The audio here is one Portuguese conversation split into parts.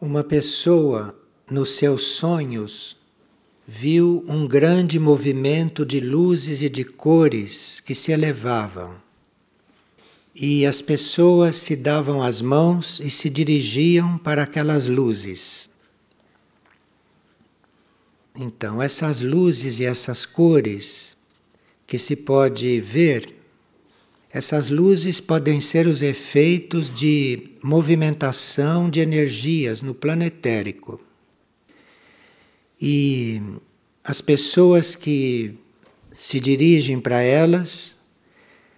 Uma pessoa, nos seus sonhos, viu um grande movimento de luzes e de cores que se elevavam. E as pessoas se davam as mãos e se dirigiam para aquelas luzes. Então, essas luzes e essas cores que se pode ver, essas luzes podem ser os efeitos de movimentação de energias no planetérico. E as pessoas que se dirigem para elas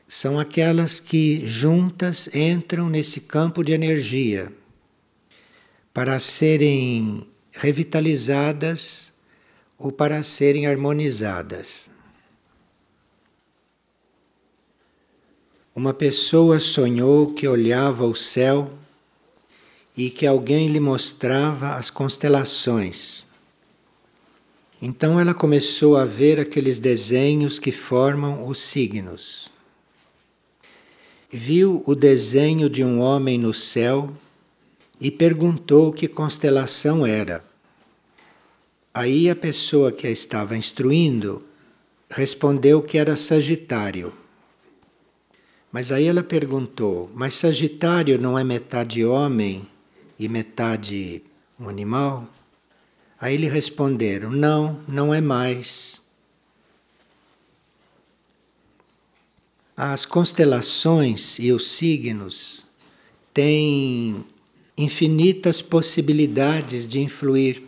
são aquelas que juntas entram nesse campo de energia para serem revitalizadas ou para serem harmonizadas. Uma pessoa sonhou que olhava o céu e que alguém lhe mostrava as constelações. Então ela começou a ver aqueles desenhos que formam os signos. Viu o desenho de um homem no céu e perguntou que constelação era. Aí a pessoa que a estava instruindo respondeu que era Sagitário. Mas aí ela perguntou: Mas Sagitário não é metade homem e metade um animal? Aí lhe responderam: Não, não é mais. As constelações e os signos têm infinitas possibilidades de influir,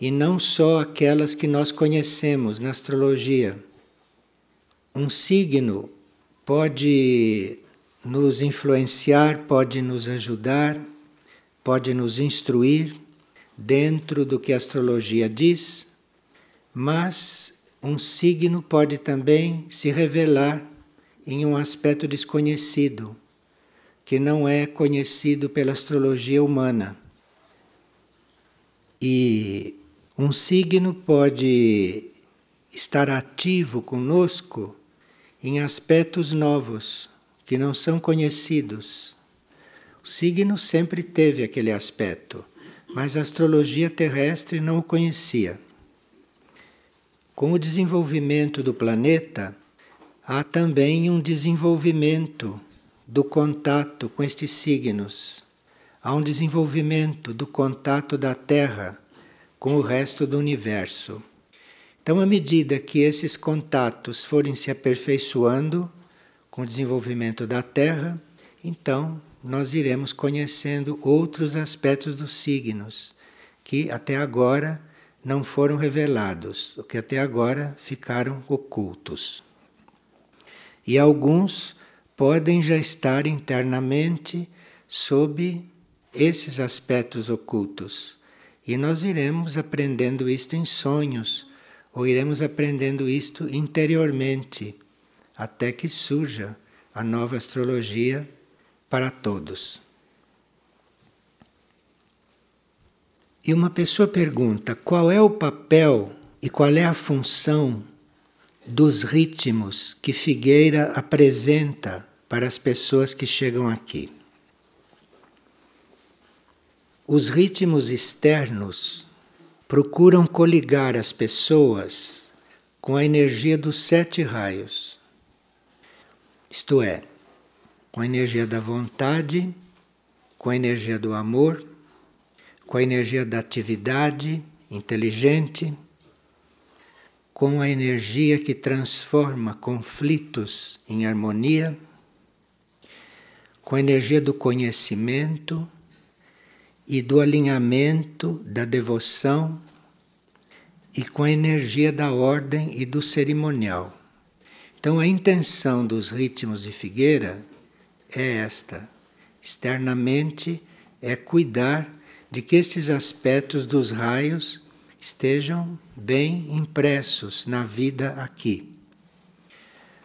e não só aquelas que nós conhecemos na astrologia. Um signo pode nos influenciar, pode nos ajudar, pode nos instruir dentro do que a astrologia diz, mas um signo pode também se revelar em um aspecto desconhecido, que não é conhecido pela astrologia humana. E um signo pode estar ativo conosco em aspectos novos que não são conhecidos. O signo sempre teve aquele aspecto, mas a astrologia terrestre não o conhecia. Com o desenvolvimento do planeta, há também um desenvolvimento do contato com estes signos. Há um desenvolvimento do contato da Terra com o resto do universo. Então, à medida que esses contatos forem se aperfeiçoando com o desenvolvimento da Terra, então nós iremos conhecendo outros aspectos dos signos que até agora não foram revelados, o que até agora ficaram ocultos. E alguns podem já estar internamente sob esses aspectos ocultos. E nós iremos aprendendo isto em sonhos ou iremos aprendendo isto interiormente, até que surja a nova astrologia para todos. E uma pessoa pergunta qual é o papel e qual é a função dos ritmos que Figueira apresenta para as pessoas que chegam aqui. Os ritmos externos procuram coligar as pessoas com a energia dos sete raios. Isto é, com a energia da vontade, com a energia do amor, com a energia da atividade inteligente, com a energia que transforma conflitos em harmonia, com a energia do conhecimento e do alinhamento da devoção e com a energia da ordem e do cerimonial. Então, a intenção dos ritmos de Figueira é esta: externamente, é cuidar de que estes aspectos dos raios estejam bem impressos na vida aqui.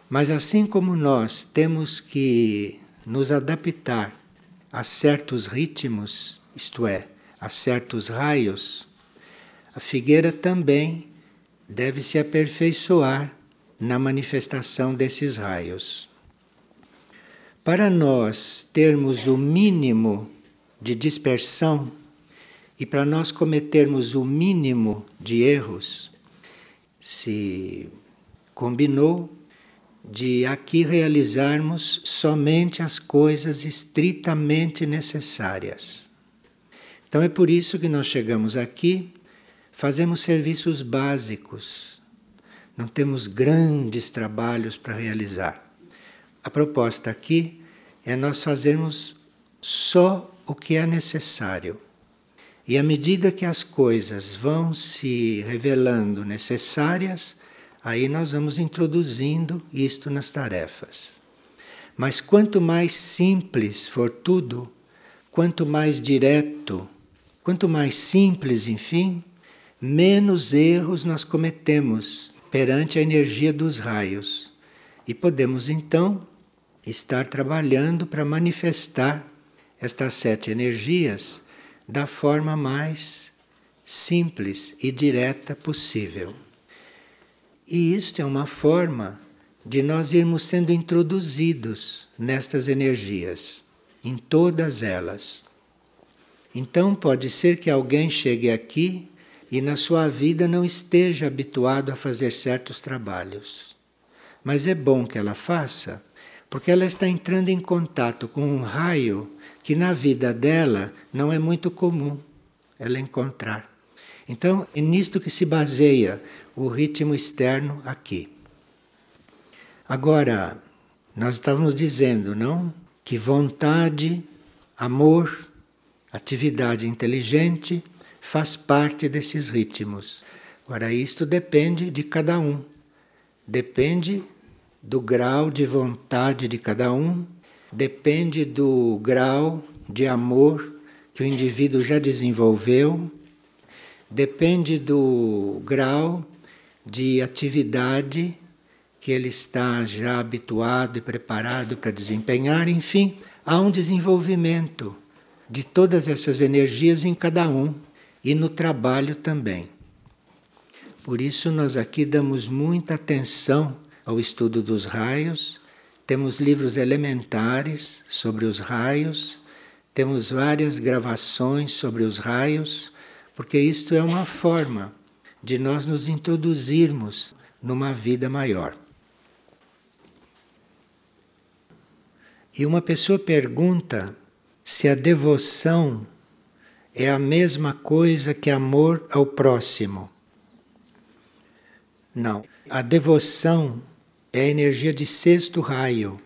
Mas assim como nós temos que nos adaptar a certos ritmos isto é, a certos raios, a figueira também deve se aperfeiçoar na manifestação desses raios. Para nós termos o mínimo de dispersão, E para nós cometermos o mínimo de erros, se combinou de aqui realizarmos somente as coisas estritamente necessárias. Então é por isso que nós chegamos aqui, fazemos serviços básicos, não temos grandes trabalhos para realizar. A proposta aqui é nós fazermos só o que é necessário. E à medida que as coisas vão se revelando necessárias, aí nós vamos introduzindo isto nas tarefas. Mas quanto mais simples for tudo, quanto mais direto, quanto mais simples, enfim, menos erros nós cometemos perante a energia dos raios. E podemos então estar trabalhando para manifestar estas sete energias da forma mais simples e direta possível. E isto é uma forma de nós irmos sendo introduzidos nestas energias, em todas elas. Então pode ser que alguém chegue aqui e na sua vida não esteja habituado a fazer certos trabalhos. Mas é bom que ela faça, porque ela está entrando em contato com um raio que na vida dela não é muito comum ela encontrar. Então, é nisto que se baseia o ritmo externo aqui. Agora, nós estávamos dizendo, não? Que vontade, amor, atividade inteligente faz parte desses ritmos. Agora, isto depende de cada um. Depende do grau de vontade de cada um, depende do grau de amor que o indivíduo já desenvolveu, depende do grau de atividade que ele está já habituado e preparado para desempenhar, enfim, há um desenvolvimento de todas essas energias em cada um e no trabalho também. Por isso, nós aqui damos muita atenção ao estudo dos raios, temos livros elementares sobre os raios, temos várias gravações sobre os raios, porque isto é uma forma de nós nos introduzirmos numa vida maior. E uma pessoa pergunta se a devoção é a mesma coisa que amor ao próximo. Não. A devoção é a energia de sexto raio,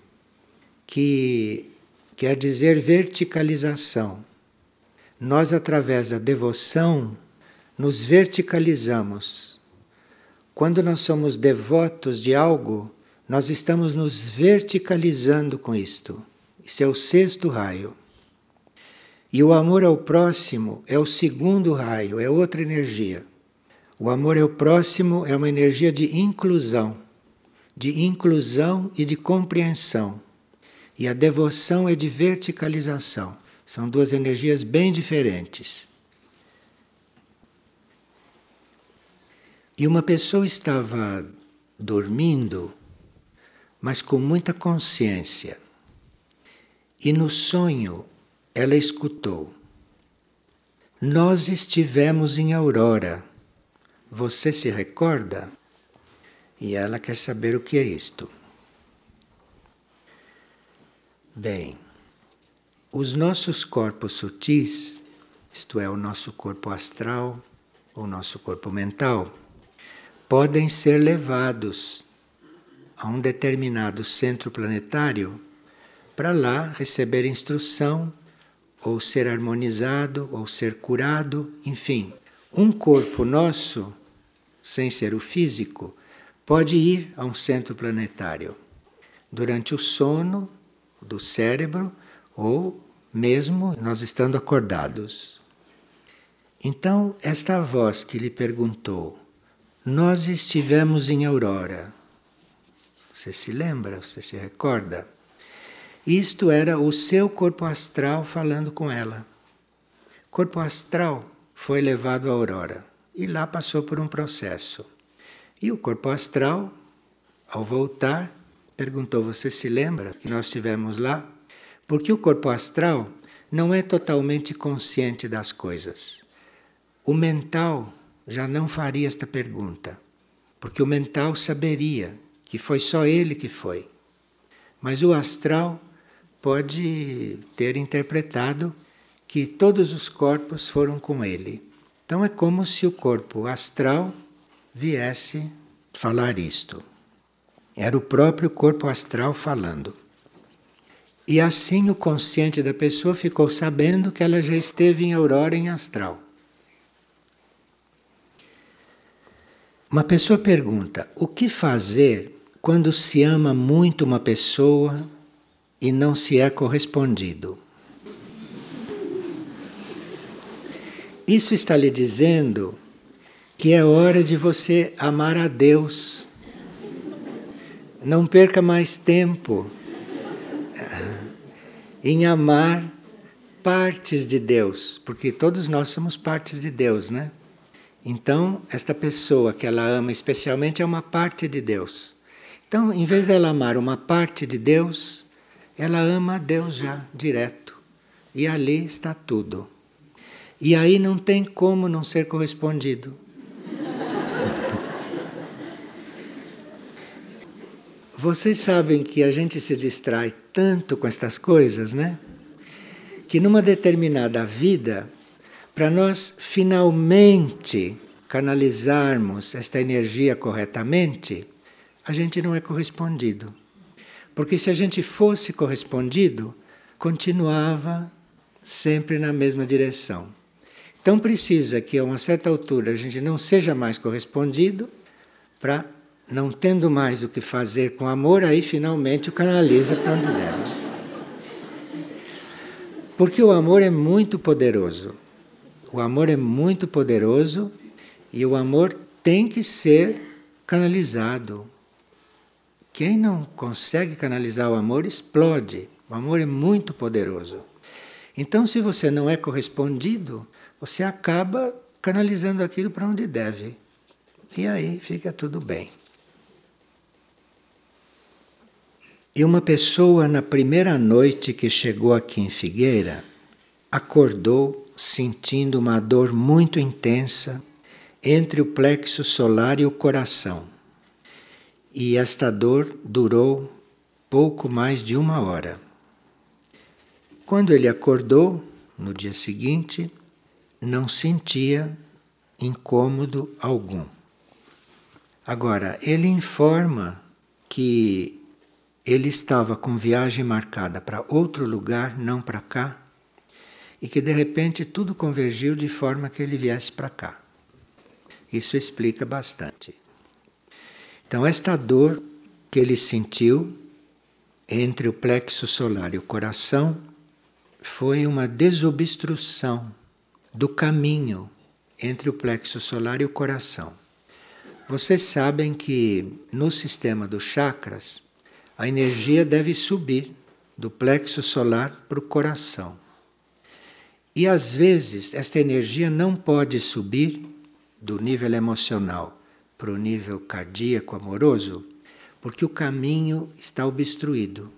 que quer dizer verticalização. Nós, através da devoção, nos verticalizamos. Quando nós somos devotos de algo, nós estamos nos verticalizando com isto. Isso é o sexto raio. E o amor ao próximo é o segundo raio, é outra energia. O amor ao próximo é uma energia de inclusão de inclusão e de compreensão. E a devoção é de verticalização. São duas energias bem diferentes. E uma pessoa estava dormindo, mas com muita consciência. E no sonho ela escutou: Nós estivemos em Aurora. Você se recorda? E ela quer saber o que é isto. Bem, os nossos corpos sutis, isto é, o nosso corpo astral, o nosso corpo mental, podem ser levados a um determinado centro planetário para lá receber instrução, ou ser harmonizado, ou ser curado, enfim. Um corpo nosso, sem ser o físico, pode ir a um centro planetário durante o sono do cérebro ou mesmo nós estando acordados. Então, esta voz que lhe perguntou: Nós estivemos em Aurora. Você se lembra? Você se recorda? Isto era o seu corpo astral falando com ela. O corpo astral foi levado à Aurora e lá passou por um processo. E o corpo astral, ao voltar, perguntou: Você se lembra que nós estivemos lá? Porque o corpo astral não é totalmente consciente das coisas. o mental já não faria esta pergunta, porque o mental saberia que foi só ele que foi. Mas o astral pode ter interpretado que todos os corpos foram com ele. Então é como se o corpo astral viesse falar isto. Era o próprio corpo astral falando. E assim o consciente da pessoa ficou sabendo que ela já esteve em aurora em astral. Uma pessoa pergunta: o que fazer quando se ama muito uma pessoa e não se é correspondido? Isso está lhe dizendo que é hora de você amar a Deus. Não perca mais tempo em amar partes de Deus, porque todos nós somos partes de Deus, né? Então, esta pessoa que ela ama especialmente é uma parte de Deus. Então, em vez dela amar uma parte de Deus, ela ama a Deus já direto. E ali está tudo. E aí não tem como não ser correspondido. Vocês sabem que a gente se distrai tanto com estas coisas, né? Que numa determinada vida, para nós finalmente canalizarmos esta energia corretamente, a gente não é correspondido. Porque se a gente fosse correspondido, continuava sempre na mesma direção. Então precisa que a uma certa altura a gente não seja mais correspondido para não tendo mais o que fazer com amor, aí finalmente o canaliza para onde deve. Porque o amor é muito poderoso. O amor é muito poderoso e o amor tem que ser canalizado. Quem não consegue canalizar o amor explode. O amor é muito poderoso. Então, se você não é correspondido, você acaba canalizando aquilo para onde deve. E aí fica tudo bem. E uma pessoa, na primeira noite que chegou aqui em Figueira, acordou sentindo uma dor muito intensa entre o plexo solar e o coração. E esta dor durou pouco mais de uma hora. Quando ele acordou, no dia seguinte, não sentia incômodo algum. Agora, ele informa que ele estava com viagem marcada para outro lugar, não para cá, e que de repente tudo convergiu de forma que ele viesse para cá. Isso explica bastante. Então, esta dor que ele sentiu entre o plexo solar e o coração foi uma desobstrução do caminho entre o plexo solar e o coração. Vocês sabem que no sistema dos chakras, a energia deve subir do plexo solar para o coração. E às vezes esta energia não pode subir do nível emocional para o nível cardíaco amoroso, porque o caminho está obstruído.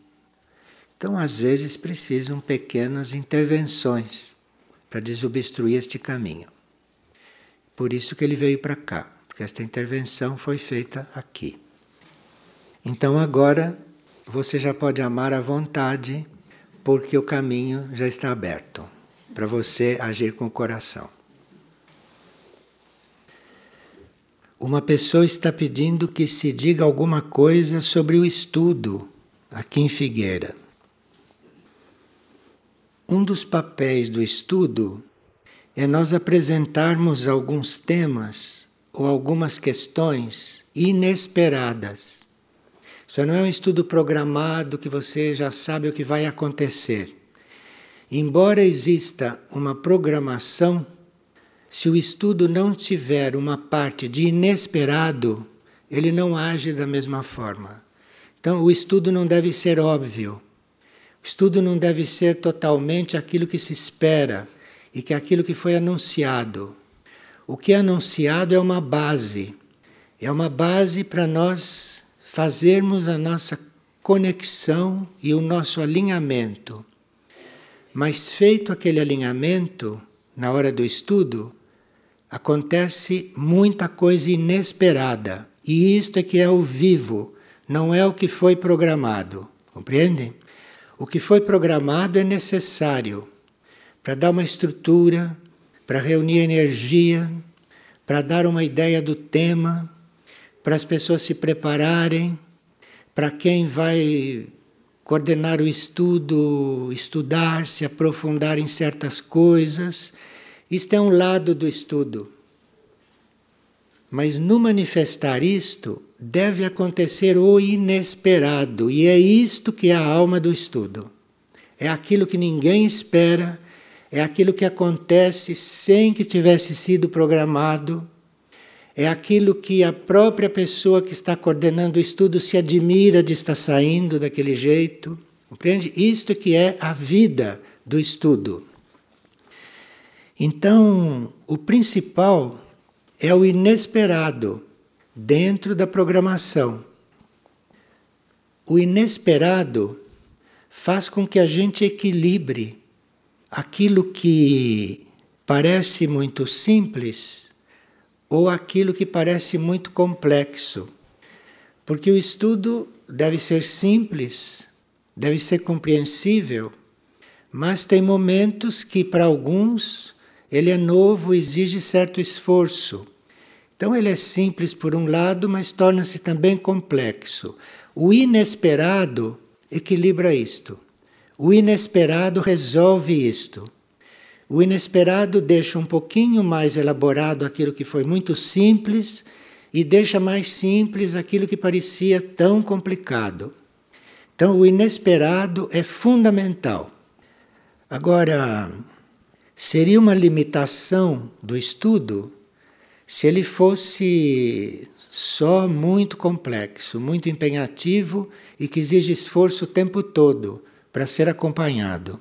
Então, às vezes, precisam pequenas intervenções para desobstruir este caminho. Por isso que ele veio para cá, porque esta intervenção foi feita aqui. Então, agora você já pode amar à vontade, porque o caminho já está aberto para você agir com o coração. Uma pessoa está pedindo que se diga alguma coisa sobre o estudo aqui em Figueira. Um dos papéis do estudo é nós apresentarmos alguns temas ou algumas questões inesperadas isso não é um estudo programado que você já sabe o que vai acontecer. Embora exista uma programação, se o estudo não tiver uma parte de inesperado, ele não age da mesma forma. Então, o estudo não deve ser óbvio. O estudo não deve ser totalmente aquilo que se espera e que é aquilo que foi anunciado. O que é anunciado é uma base. É uma base para nós fazermos a nossa conexão e o nosso alinhamento. Mas feito aquele alinhamento, na hora do estudo, acontece muita coisa inesperada. E isto é que é o vivo, não é o que foi programado. Compreendem? O que foi programado é necessário para dar uma estrutura, para reunir energia, para dar uma ideia do tema, para as pessoas se prepararem, para quem vai coordenar o estudo, estudar, se aprofundar em certas coisas. Isto é um lado do estudo. Mas no manifestar isto, deve acontecer o inesperado, e é isto que é a alma do estudo. É aquilo que ninguém espera, é aquilo que acontece sem que tivesse sido programado, é aquilo que a própria pessoa que está coordenando o estudo se admira de estar saindo daquele jeito. Compreende? Isto que é a vida do estudo. Então, o principal é o inesperado dentro da programação. O inesperado faz com que a gente equilibre aquilo que parece muito simples ou aquilo que parece muito complexo. Porque o estudo deve ser simples, deve ser compreensível, mas tem momentos que para alguns ele é novo, exige certo esforço. Então ele é simples por um lado, mas torna-se também complexo. O inesperado equilibra isto. O inesperado resolve isto. O inesperado deixa um pouquinho mais elaborado aquilo que foi muito simples e deixa mais simples aquilo que parecia tão complicado. Então, o inesperado é fundamental. Agora, seria uma limitação do estudo se ele fosse só muito complexo, muito empenhativo e que exige esforço o tempo todo para ser acompanhado.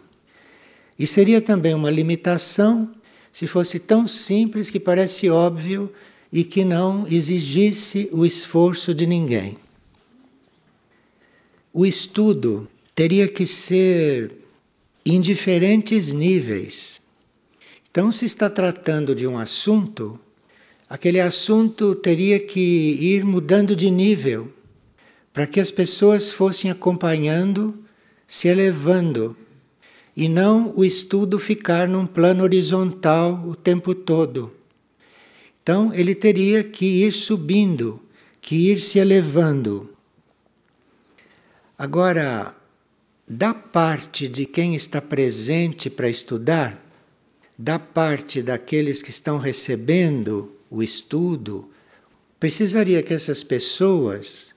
E seria também uma limitação se fosse tão simples que parece óbvio e que não exigisse o esforço de ninguém. O estudo teria que ser em diferentes níveis. Então, se está tratando de um assunto, aquele assunto teria que ir mudando de nível para que as pessoas fossem acompanhando, se elevando, e não o estudo ficar num plano horizontal o tempo todo. Então, ele teria que ir subindo, que ir se elevando. Agora, da parte de quem está presente para estudar, da parte daqueles que estão recebendo o estudo, precisaria que essas pessoas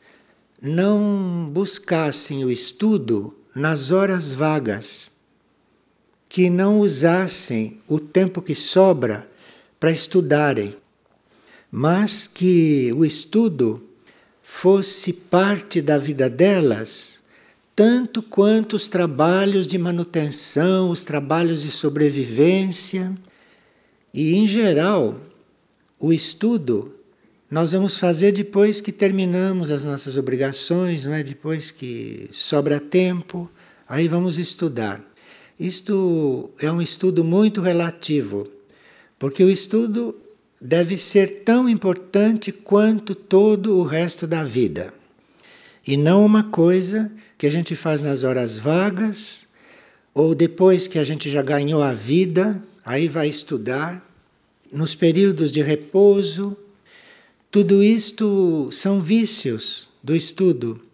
não buscassem o estudo nas horas vagas, que não usassem o tempo que sobra para estudarem, mas que o estudo fosse parte da vida delas, tanto quanto os trabalhos de manutenção, os trabalhos de sobrevivência, e em geral o estudo nós vamos fazer depois que terminamos as nossas obrigações, não é? depois que sobra tempo, aí vamos estudar. Isto é um estudo muito relativo, porque o estudo deve ser tão importante quanto todo o resto da vida. E não uma coisa que a gente faz nas horas vagas, ou depois que a gente já ganhou a vida, aí vai estudar nos períodos de repouso, tudo isto são vícios do estudo.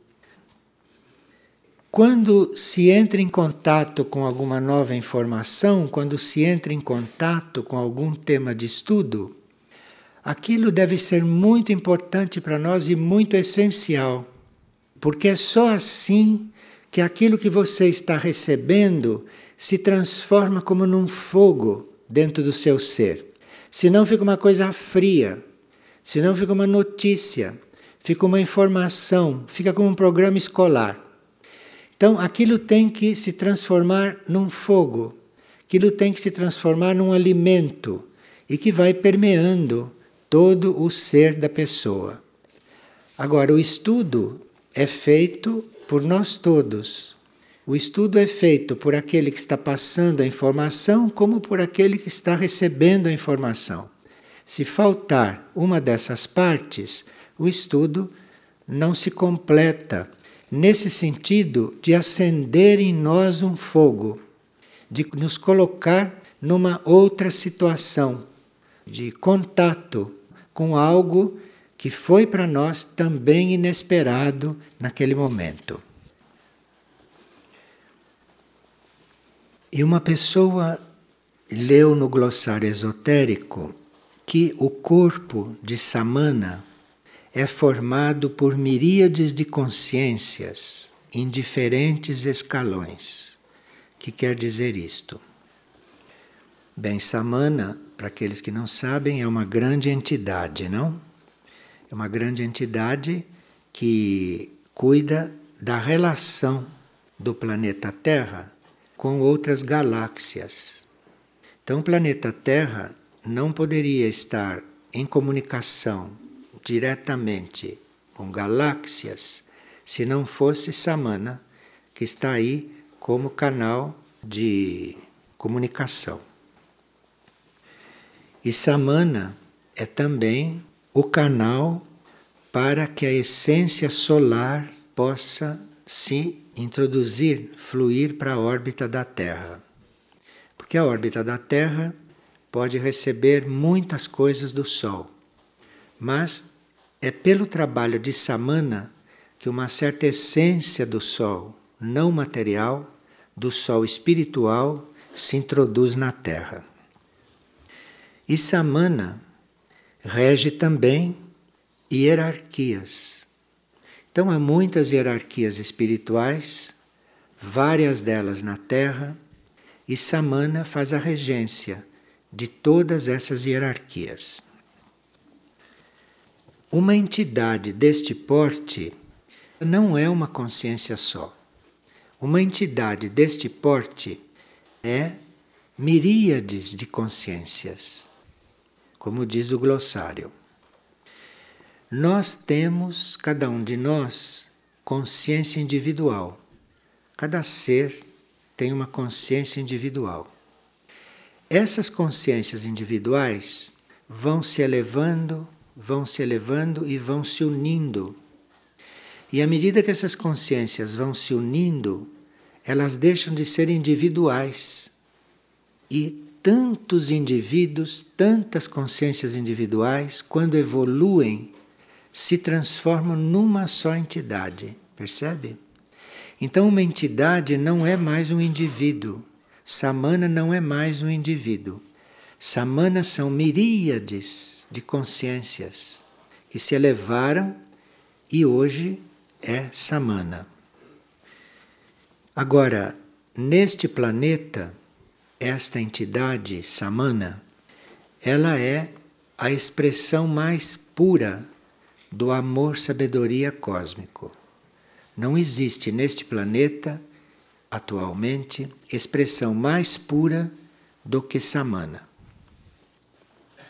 Quando se entra em contato com alguma nova informação, quando se entra em contato com algum tema de estudo, aquilo deve ser muito importante para nós e muito essencial, porque é só assim que aquilo que você está recebendo se transforma como num fogo dentro do seu ser. Senão fica uma coisa fria, senão fica uma notícia, fica uma informação, fica como um programa escolar. Então aquilo tem que se transformar num fogo, aquilo tem que se transformar num alimento e que vai permeando todo o ser da pessoa. Agora, o estudo é feito por nós todos. O estudo é feito por aquele que está passando a informação, como por aquele que está recebendo a informação. Se faltar uma dessas partes, o estudo não se completa nesse sentido de acender em nós um fogo, de nos colocar numa outra situação de contato com algo que foi para nós também inesperado naquele momento. E uma pessoa leu no glossário esotérico que o corpo de Samana é formado por miríades de consciências em diferentes escalões. O que quer dizer isto? Bem, Samana, para aqueles que não sabem, é uma grande entidade, não? É uma grande entidade que cuida da relação do planeta Terra com outras galáxias. Então, o planeta Terra não poderia estar em comunicação diretamente com galáxias se não fosse Samana, que está aí como canal de comunicação. E Samana é também o canal para que a essência solar possa se introduzir, fluir para a órbita da Terra. Porque a órbita da Terra pode receber muitas coisas do Sol, mas é pelo trabalho de Samana que uma certa essência do Sol não material, do Sol espiritual, se introduz na Terra. E Samana rege também hierarquias. Então há muitas hierarquias espirituais, várias delas na Terra, e Samana faz a regência de todas essas hierarquias. Uma entidade deste porte não é uma consciência só. Uma entidade deste porte é miríades de consciências, como diz o glossário. Nós temos, cada um de nós, consciência individual. Cada ser tem uma consciência individual. Essas consciências individuais vão se elevando vão se elevando e vão se unindo. E à medida que essas consciências vão se unindo, elas deixam de ser individuais. E tantos indivíduos, tantas consciências individuais, quando evoluem, se transformam numa só entidade. Percebe? Então, uma entidade não é mais um indivíduo. Samana não é mais um indivíduo. Samanas são miríades de consciências que se elevaram e hoje é Samana. Agora, neste planeta, esta entidade Samana, ela é a expressão mais pura do amor-sabedoria cósmico. Não existe neste planeta, atualmente, expressão mais pura do que Samana.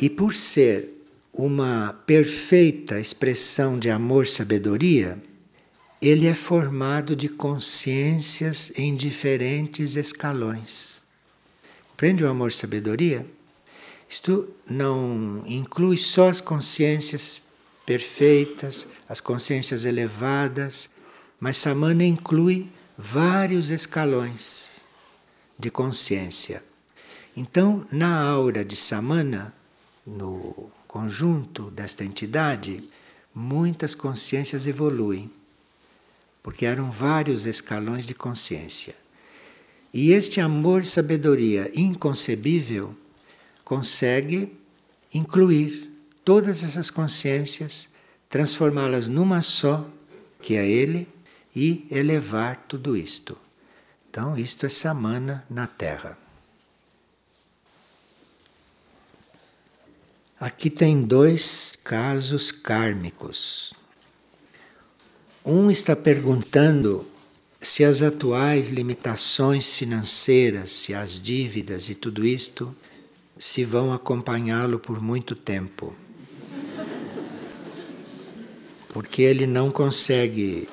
E por ser uma perfeita expressão de amor-sabedoria, ele é formado de consciências em diferentes escalões. Prende o amor-sabedoria? Isto não inclui só as consciências perfeitas, as consciências elevadas, mas Samana inclui vários escalões de consciência. Então, na aura de Samana, no conjunto desta entidade, muitas consciências evoluem, porque eram vários escalões de consciência. E este amor sabedoria inconcebível consegue incluir todas essas consciências, transformá-las numa só, que é Ele, e elevar tudo isto. Então, isto é Samana na Terra. Aqui tem dois casos kármicos. Um está perguntando se as atuais limitações financeiras, se as dívidas e tudo isto, se vão acompanhá-lo por muito tempo. Porque ele não consegue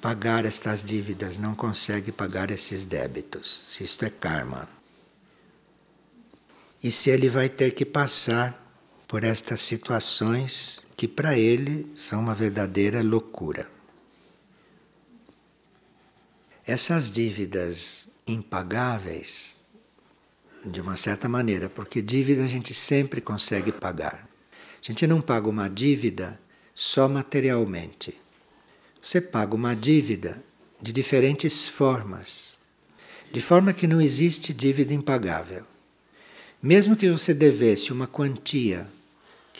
pagar estas dívidas, não consegue pagar esses débitos, se isto é karma. E se ele vai ter que passar por estas situações que para ele são uma verdadeira loucura. Essas dívidas impagáveis, de uma certa maneira, porque dívida a gente sempre consegue pagar. A gente não paga uma dívida só materialmente. Você paga uma dívida de diferentes formas, de forma que não existe dívida impagável. Mesmo que você devesse uma quantia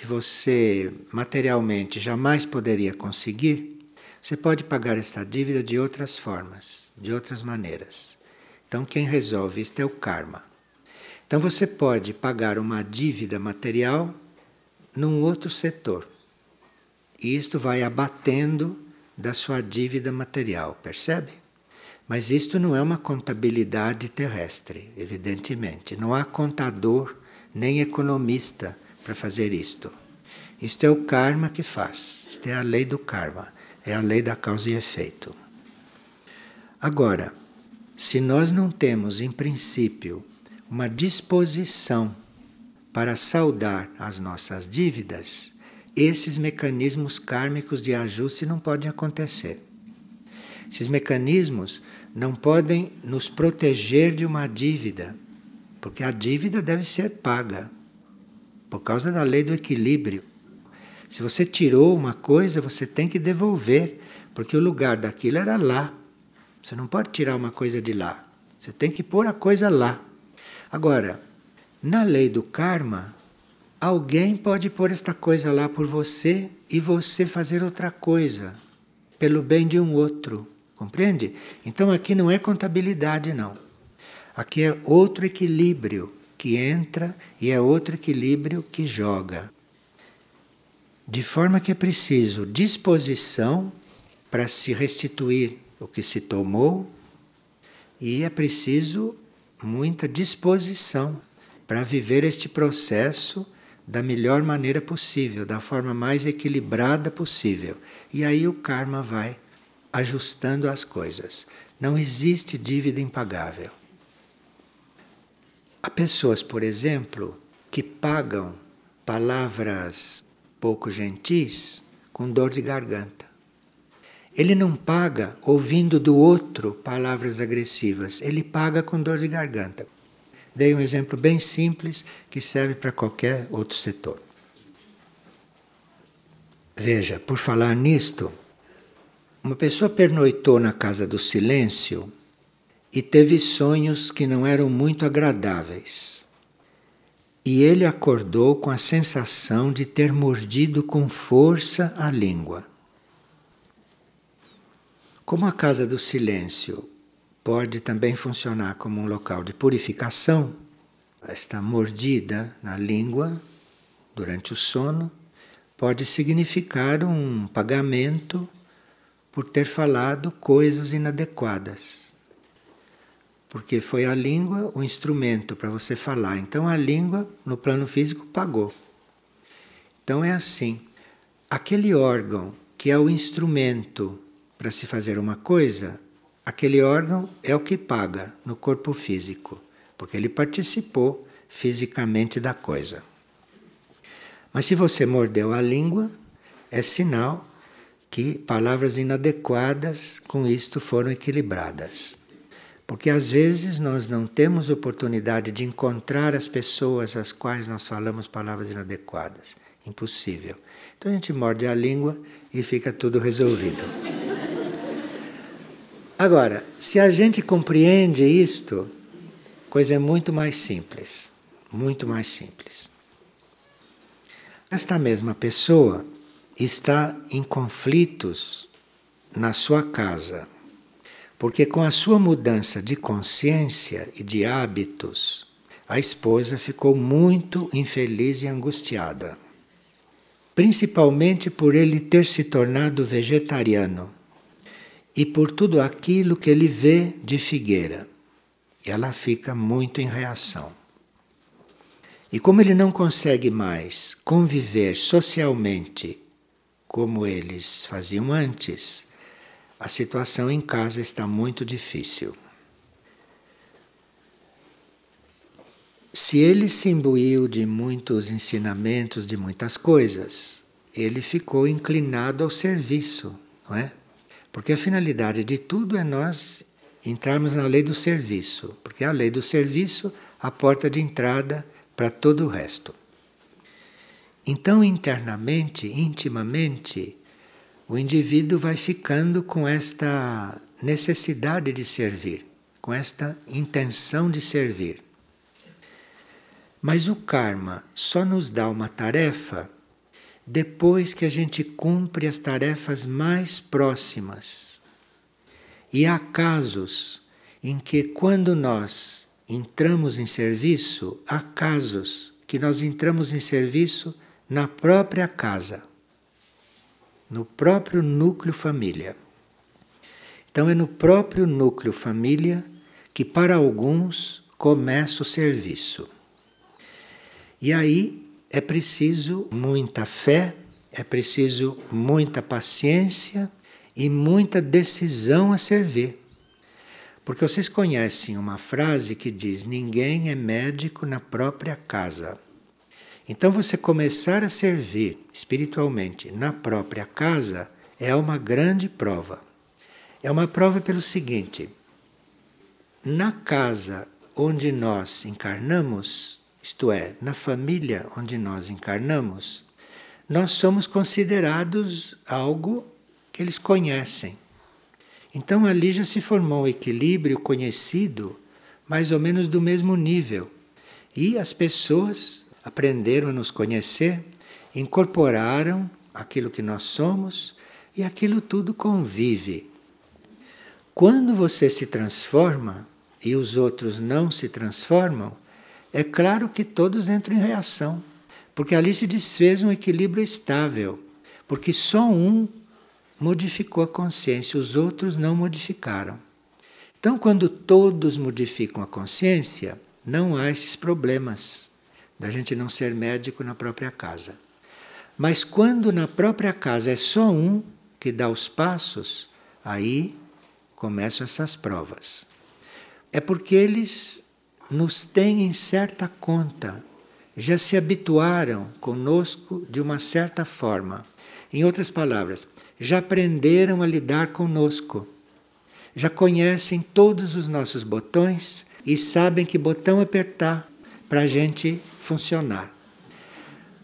que você materialmente jamais poderia conseguir, você pode pagar esta dívida de outras formas, de outras maneiras. Então, quem resolve isto é o karma. Então, você pode pagar uma dívida material num outro setor. E isto vai abatendo da sua dívida material, percebe? Mas isto não é uma contabilidade terrestre, evidentemente. Não há contador nem economista para fazer isto. Isto é o karma que faz. Isto é a lei do karma. É a lei da causa e efeito. Agora, se nós não temos, em princípio, uma disposição para saudar as nossas dívidas, esses mecanismos kármicos de ajuste não podem acontecer. Esses mecanismos não podem nos proteger de uma dívida, porque a dívida deve ser paga por causa da lei do equilíbrio. Se você tirou uma coisa, você tem que devolver, porque o lugar daquilo era lá. Você não pode tirar uma coisa de lá. Você tem que pôr a coisa lá. Agora, na lei do karma, alguém pode pôr esta coisa lá por você e você fazer outra coisa, pelo bem de um outro. Compreende? Então aqui não é contabilidade, não. Aqui é outro equilíbrio que entra e é outro equilíbrio que joga. De forma que é preciso disposição para se restituir o que se tomou e é preciso muita disposição para viver este processo da melhor maneira possível, da forma mais equilibrada possível. E aí o karma vai ajustando as coisas. Não existe dívida impagável. Há pessoas, por exemplo, que pagam palavras pouco gentis com dor de garganta. Ele não paga ouvindo do outro palavras agressivas, ele paga com dor de garganta. Dei um exemplo bem simples que serve para qualquer outro setor. Veja, por falar nisto, uma pessoa pernoitou na casa do silêncio e teve sonhos que não eram muito agradáveis. E ele acordou com a sensação de ter mordido com força a língua. Como a casa do silêncio pode também funcionar como um local de purificação, esta mordida na língua durante o sono pode significar um pagamento por ter falado coisas inadequadas porque foi a língua o instrumento para você falar. Então a língua, no plano físico, pagou. Então é assim: aquele órgão que é o instrumento para se fazer uma coisa, aquele órgão é o que paga no corpo físico, porque ele participou fisicamente da coisa. Mas se você mordeu a língua, é sinal que palavras inadequadas com isto foram equilibradas. Porque às vezes nós não temos oportunidade de encontrar as pessoas às quais nós falamos palavras inadequadas. Impossível. Então a gente morde a língua e fica tudo resolvido. Agora, se a gente compreende isto, coisa é muito mais simples. Muito mais simples. Esta mesma pessoa está em conflitos na sua casa porque com a sua mudança de consciência e de hábitos, a esposa ficou muito infeliz e angustiada. Principalmente por ele ter se tornado vegetariano e por tudo aquilo que ele vê de Figueira. E ela fica muito em reação. E como ele não consegue mais conviver socialmente como eles faziam antes, a situação em casa está muito difícil. se ele se imbuiu de muitos ensinamentos, de muitas coisas, ele ficou inclinado ao serviço, não é? Porque a finalidade de tudo é nós entrarmos na lei do serviço, porque a lei do serviço a porta de entrada para todo o resto. Então, internamente, intimamente, o indivíduo vai ficando com esta necessidade de servir, com esta intenção de servir. Mas o karma só nos dá uma tarefa depois que a gente cumpre as tarefas mais próximas. E há casos em que, quando nós entramos em serviço, há casos que nós entramos em serviço na própria casa, no próprio núcleo família. Então, é no próprio núcleo família que, para alguns, começa o serviço. E aí é preciso muita fé, é preciso muita paciência e muita decisão a servir. Porque vocês conhecem uma frase que diz: ninguém é médico na própria casa. Então, você começar a servir espiritualmente na própria casa é uma grande prova. É uma prova pelo seguinte: na casa onde nós encarnamos, isto é, na família onde nós encarnamos, nós somos considerados algo que eles conhecem. Então ali já se formou um equilíbrio conhecido, mais ou menos do mesmo nível. E as pessoas aprenderam a nos conhecer, incorporaram aquilo que nós somos e aquilo tudo convive. Quando você se transforma e os outros não se transformam, é claro que todos entram em reação, porque ali se desfez um equilíbrio estável, porque só um modificou a consciência, os outros não modificaram. Então, quando todos modificam a consciência, não há esses problemas da gente não ser médico na própria casa. Mas quando na própria casa é só um que dá os passos, aí começam essas provas. É porque eles nos têm em certa conta, já se habituaram conosco de uma certa forma. Em outras palavras, já aprenderam a lidar conosco, já conhecem todos os nossos botões e sabem que botão apertar para a gente funcionar.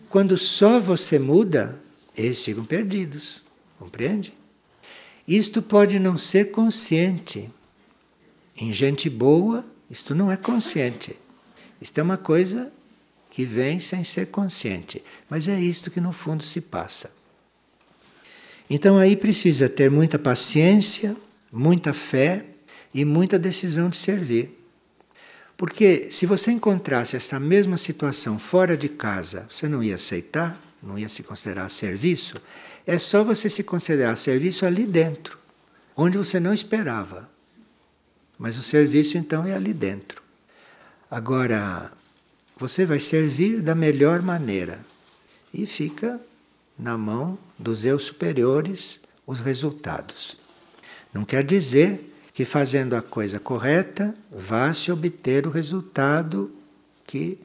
Quando só você muda, eles ficam perdidos, compreende? Isto pode não ser consciente. Em gente boa, isto não é consciente. Isto é uma coisa que vem sem ser consciente. Mas é isto que no fundo se passa. Então aí precisa ter muita paciência, muita fé e muita decisão de servir. Porque se você encontrasse esta mesma situação fora de casa, você não ia aceitar, não ia se considerar serviço. É só você se considerar serviço ali dentro, onde você não esperava. Mas o serviço então é ali dentro. Agora, você vai servir da melhor maneira e fica na mão dos eu superiores os resultados. Não quer dizer que fazendo a coisa correta vá se obter o resultado que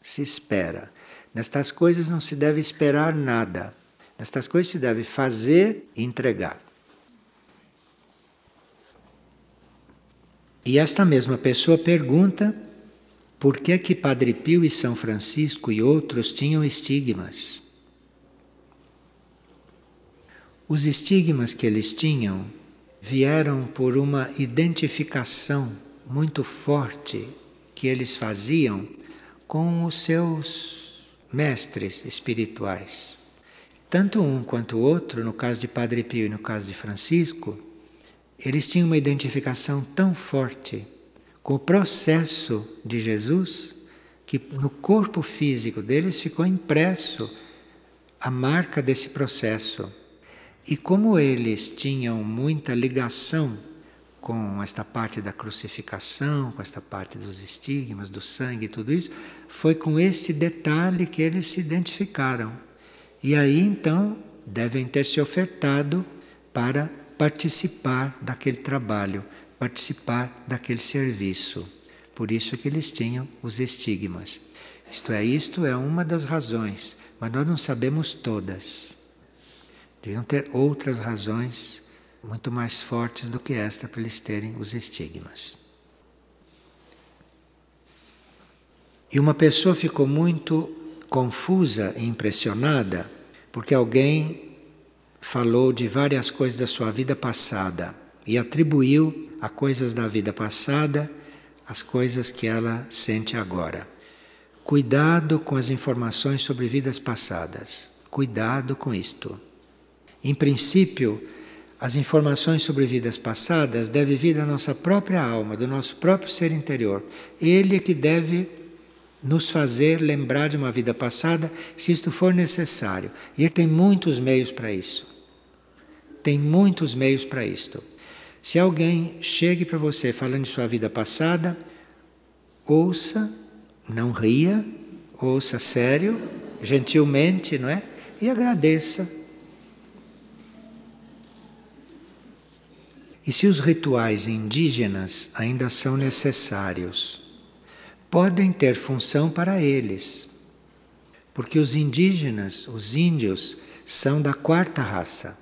se espera. Nestas coisas não se deve esperar nada. Nestas coisas se deve fazer e entregar. E esta mesma pessoa pergunta por que que Padre Pio e São Francisco e outros tinham estigmas. Os estigmas que eles tinham vieram por uma identificação muito forte que eles faziam com os seus mestres espirituais. Tanto um quanto o outro, no caso de Padre Pio e no caso de Francisco, eles tinham uma identificação tão forte com o processo de Jesus que no corpo físico deles ficou impresso a marca desse processo. E como eles tinham muita ligação com esta parte da crucificação, com esta parte dos estigmas, do sangue e tudo isso, foi com este detalhe que eles se identificaram. E aí então devem ter se ofertado para participar daquele trabalho, participar daquele serviço. Por isso que eles tinham os estigmas. Isto é, isto é uma das razões, mas nós não sabemos todas. Deviam ter outras razões muito mais fortes do que esta para eles terem os estigmas. E uma pessoa ficou muito confusa e impressionada porque alguém falou de várias coisas da sua vida passada e atribuiu a coisas da vida passada as coisas que ela sente agora. Cuidado com as informações sobre vidas passadas. Cuidado com isto. Em princípio, as informações sobre vidas passadas devem vir da nossa própria alma, do nosso próprio ser interior. Ele é que deve nos fazer lembrar de uma vida passada, se isto for necessário. E ele tem muitos meios para isso. Tem muitos meios para isto. Se alguém chegue para você falando de sua vida passada, ouça, não ria, ouça sério, gentilmente, não é? E agradeça. E se os rituais indígenas ainda são necessários, podem ter função para eles. Porque os indígenas, os índios, são da quarta raça.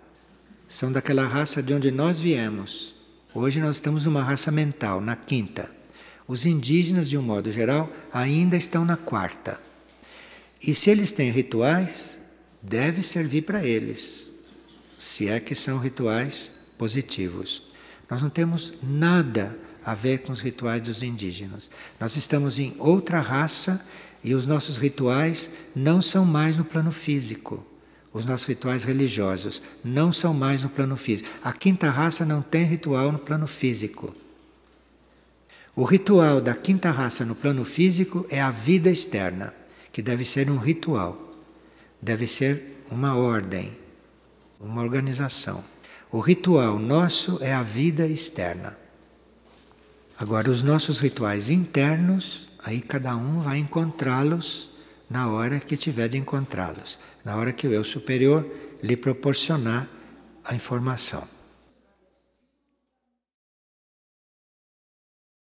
São daquela raça de onde nós viemos. Hoje nós estamos numa raça mental, na quinta. Os indígenas, de um modo geral, ainda estão na quarta. E se eles têm rituais, deve servir para eles, se é que são rituais positivos. Nós não temos nada a ver com os rituais dos indígenas. Nós estamos em outra raça e os nossos rituais não são mais no plano físico. Os nossos rituais religiosos não são mais no plano físico. A quinta raça não tem ritual no plano físico. O ritual da quinta raça no plano físico é a vida externa, que deve ser um ritual, deve ser uma ordem, uma organização. O ritual nosso é a vida externa. Agora, os nossos rituais internos, aí cada um vai encontrá-los na hora que tiver de encontrá-los, na hora que o eu superior lhe proporcionar a informação.